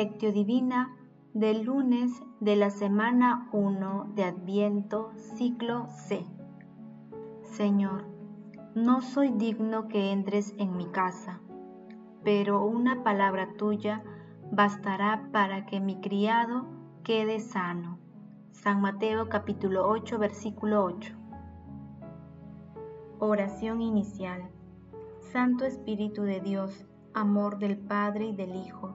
Lectio Divina del lunes de la semana 1 de Adviento, ciclo C. Señor, no soy digno que entres en mi casa, pero una palabra tuya bastará para que mi criado quede sano. San Mateo capítulo 8 versículo 8. Oración inicial. Santo Espíritu de Dios, amor del Padre y del Hijo,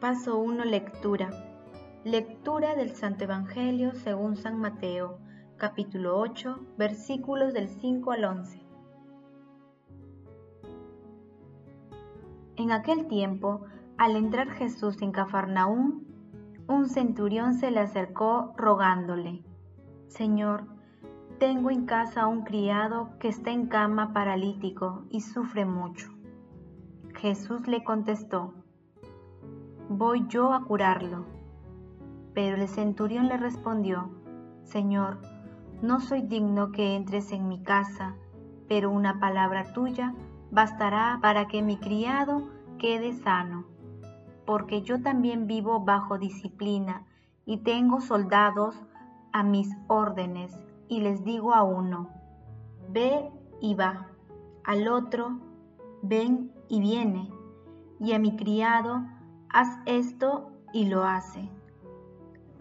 Paso 1. Lectura. Lectura del Santo Evangelio según San Mateo, capítulo 8, versículos del 5 al 11. En aquel tiempo, al entrar Jesús en Cafarnaúm, un centurión se le acercó rogándole, Señor, tengo en casa un criado que está en cama paralítico y sufre mucho. Jesús le contestó, voy yo a curarlo. Pero el centurión le respondió, Señor, no soy digno que entres en mi casa, pero una palabra tuya bastará para que mi criado quede sano, porque yo también vivo bajo disciplina y tengo soldados a mis órdenes, y les digo a uno, ve y va, al otro, ven y viene, y a mi criado, haz esto y lo hace.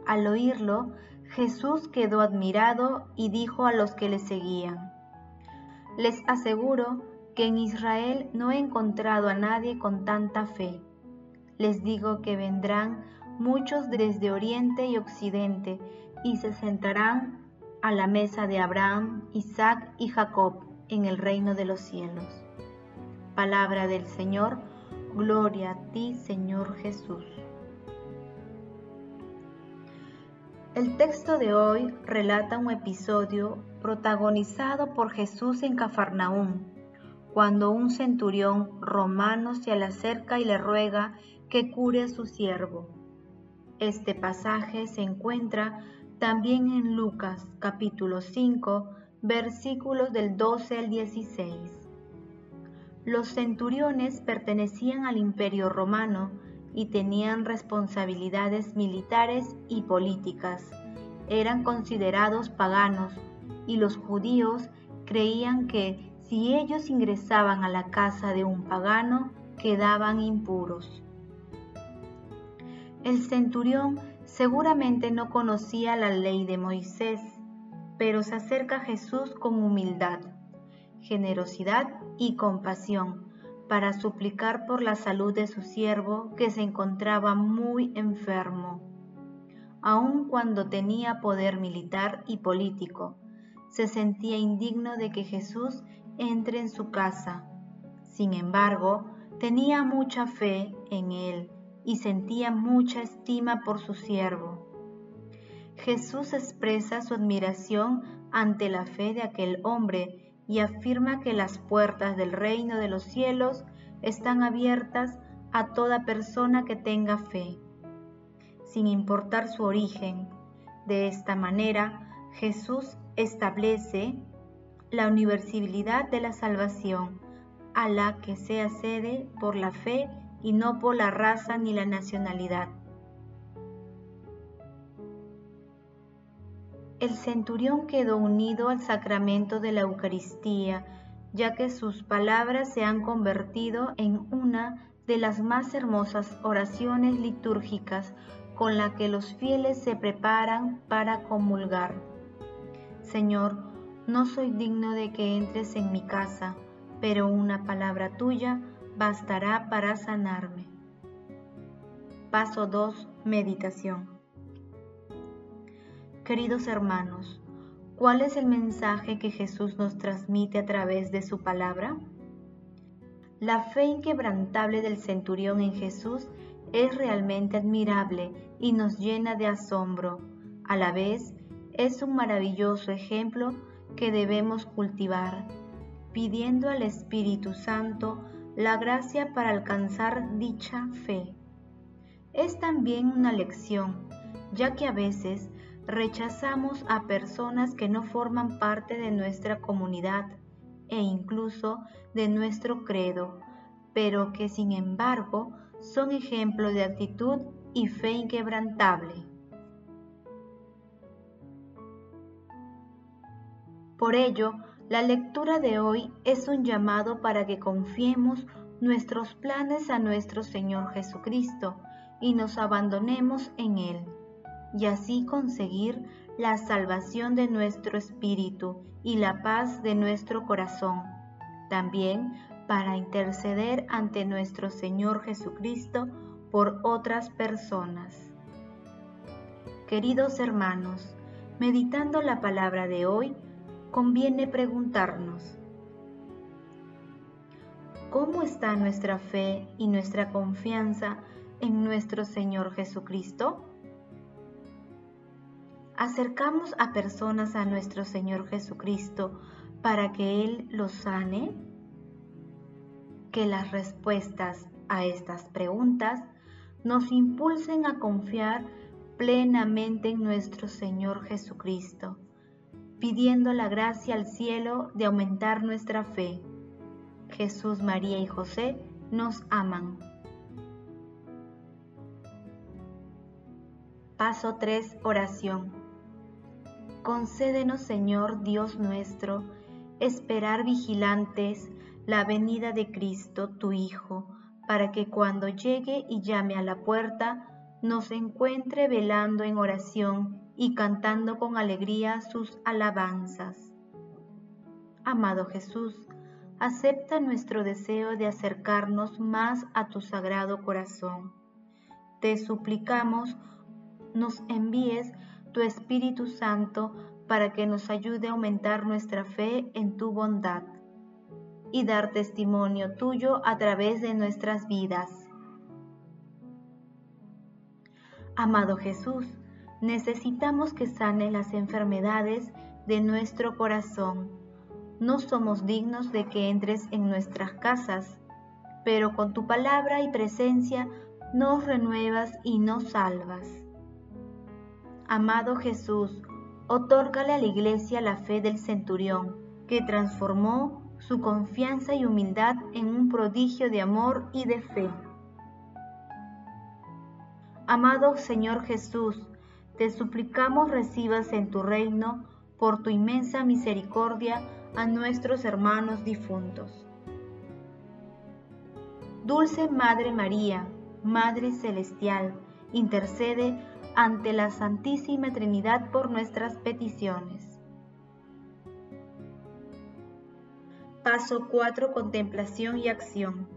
Al oírlo, Jesús quedó admirado y dijo a los que le seguían, Les aseguro que en Israel no he encontrado a nadie con tanta fe. Les digo que vendrán muchos desde Oriente y Occidente y se sentarán a la mesa de Abraham, Isaac y Jacob en el reino de los cielos. Palabra del Señor, Gloria a ti, Señor Jesús. El texto de hoy relata un episodio protagonizado por Jesús en Cafarnaúm, cuando un centurión romano se le acerca y le ruega que cure a su siervo. Este pasaje se encuentra también en Lucas capítulo 5, versículos del 12 al 16. Los centuriones pertenecían al imperio romano y tenían responsabilidades militares y políticas. Eran considerados paganos y los judíos creían que si ellos ingresaban a la casa de un pagano, quedaban impuros. El centurión seguramente no conocía la ley de Moisés, pero se acerca a Jesús con humildad generosidad y compasión para suplicar por la salud de su siervo que se encontraba muy enfermo. Aun cuando tenía poder militar y político, se sentía indigno de que Jesús entre en su casa. Sin embargo, tenía mucha fe en él y sentía mucha estima por su siervo. Jesús expresa su admiración ante la fe de aquel hombre y afirma que las puertas del reino de los cielos están abiertas a toda persona que tenga fe, sin importar su origen. De esta manera, Jesús establece la universalidad de la salvación, a la que se accede por la fe y no por la raza ni la nacionalidad. El centurión quedó unido al sacramento de la Eucaristía, ya que sus palabras se han convertido en una de las más hermosas oraciones litúrgicas con la que los fieles se preparan para comulgar. Señor, no soy digno de que entres en mi casa, pero una palabra tuya bastará para sanarme. Paso 2. Meditación. Queridos hermanos, ¿cuál es el mensaje que Jesús nos transmite a través de su palabra? La fe inquebrantable del centurión en Jesús es realmente admirable y nos llena de asombro. A la vez, es un maravilloso ejemplo que debemos cultivar, pidiendo al Espíritu Santo la gracia para alcanzar dicha fe. Es también una lección, ya que a veces rechazamos a personas que no forman parte de nuestra comunidad e incluso de nuestro credo, pero que sin embargo son ejemplo de actitud y fe inquebrantable. Por ello, la lectura de hoy es un llamado para que confiemos nuestros planes a nuestro Señor Jesucristo y nos abandonemos en Él, y así conseguir la salvación de nuestro espíritu y la paz de nuestro corazón. También para interceder ante nuestro Señor Jesucristo por otras personas. Queridos hermanos, meditando la palabra de hoy, conviene preguntarnos, ¿cómo está nuestra fe y nuestra confianza en nuestro Señor Jesucristo? ¿Acercamos a personas a nuestro Señor Jesucristo para que Él los sane? que las respuestas a estas preguntas nos impulsen a confiar plenamente en nuestro Señor Jesucristo, pidiendo la gracia al cielo de aumentar nuestra fe. Jesús, María y José nos aman. Paso 3. Oración. Concédenos, Señor Dios nuestro, esperar vigilantes la venida de Cristo, tu Hijo, para que cuando llegue y llame a la puerta, nos encuentre velando en oración y cantando con alegría sus alabanzas. Amado Jesús, acepta nuestro deseo de acercarnos más a tu sagrado corazón. Te suplicamos, nos envíes tu Espíritu Santo para que nos ayude a aumentar nuestra fe en tu bondad y dar testimonio tuyo a través de nuestras vidas. Amado Jesús, necesitamos que sane las enfermedades de nuestro corazón. No somos dignos de que entres en nuestras casas, pero con tu palabra y presencia nos renuevas y nos salvas. Amado Jesús, otórgale a la iglesia la fe del centurión, que transformó su confianza y humildad en un prodigio de amor y de fe. Amado Señor Jesús, te suplicamos recibas en tu reino, por tu inmensa misericordia, a nuestros hermanos difuntos. Dulce Madre María, Madre Celestial, intercede ante la Santísima Trinidad por nuestras peticiones. Paso 4. Contemplación y acción.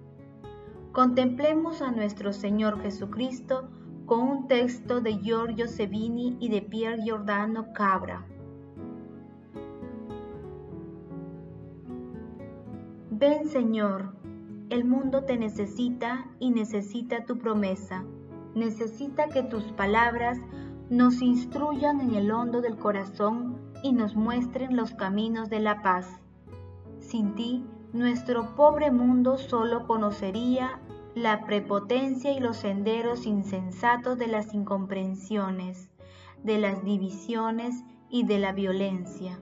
Contemplemos a nuestro Señor Jesucristo con un texto de Giorgio Sevini y de Pier Giordano Cabra. Ven Señor, el mundo te necesita y necesita tu promesa. Necesita que tus palabras nos instruyan en el hondo del corazón y nos muestren los caminos de la paz. Sin ti, nuestro pobre mundo solo conocería la prepotencia y los senderos insensatos de las incomprensiones, de las divisiones y de la violencia.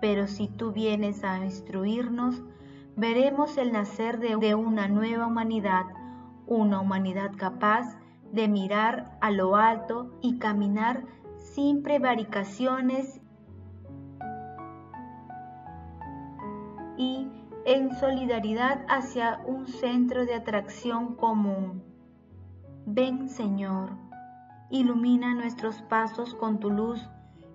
Pero si tú vienes a instruirnos, veremos el nacer de, una nueva humanidad, una humanidad capaz de mirar a lo alto y caminar sin prevaricaciones y en solidaridad hacia un centro de atracción común. Ven Señor, ilumina nuestros pasos con tu luz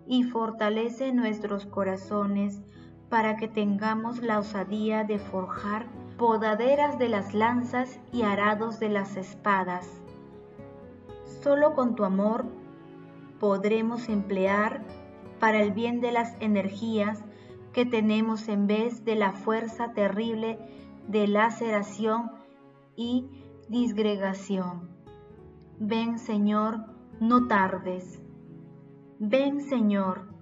y fortalece nuestros corazones para que tengamos la osadía de forjar podaderas de las lanzas y arados de las espadas. Solo con tu amor podremos emplear para el bien de las energías que tenemos en vez de la fuerza terrible de laceración y disgregación. Ven Señor, no tardes. Ven Señor.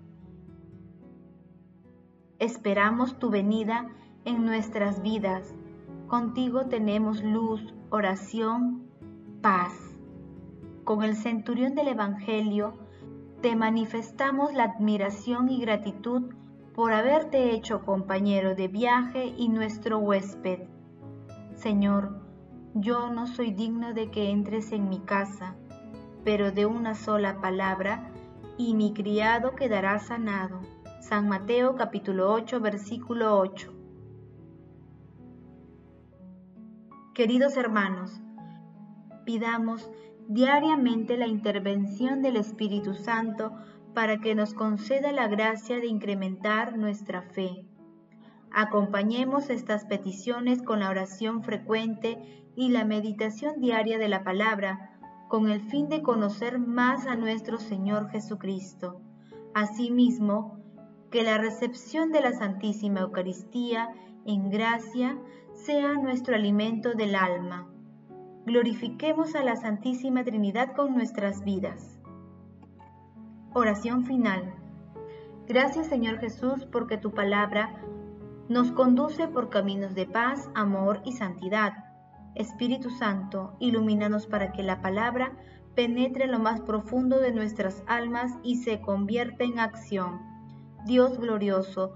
Esperamos tu venida en nuestras vidas. Contigo tenemos luz, oración, paz. Con el centurión del Evangelio, te manifestamos la admiración y gratitud por haberte hecho compañero de viaje y nuestro huésped. Señor, yo no soy digno de que entres en mi casa, pero de una sola palabra, y mi criado quedará sanado. San Mateo capítulo 8 versículo 8. Queridos hermanos, pidamos diariamente la intervención del Espíritu Santo para que nos conceda la gracia de incrementar nuestra fe. Acompañemos estas peticiones con la oración frecuente y la meditación diaria de la palabra, con el fin de conocer más a nuestro Señor Jesucristo. Asimismo, que la recepción de la Santísima Eucaristía en gracia sea nuestro alimento del alma glorifiquemos a la Santísima Trinidad con nuestras vidas. Oración final. Gracias Señor Jesús porque tu palabra nos conduce por caminos de paz, amor y santidad. Espíritu Santo, ilumínanos para que la palabra penetre lo más profundo de nuestras almas y se convierta en acción. Dios glorioso,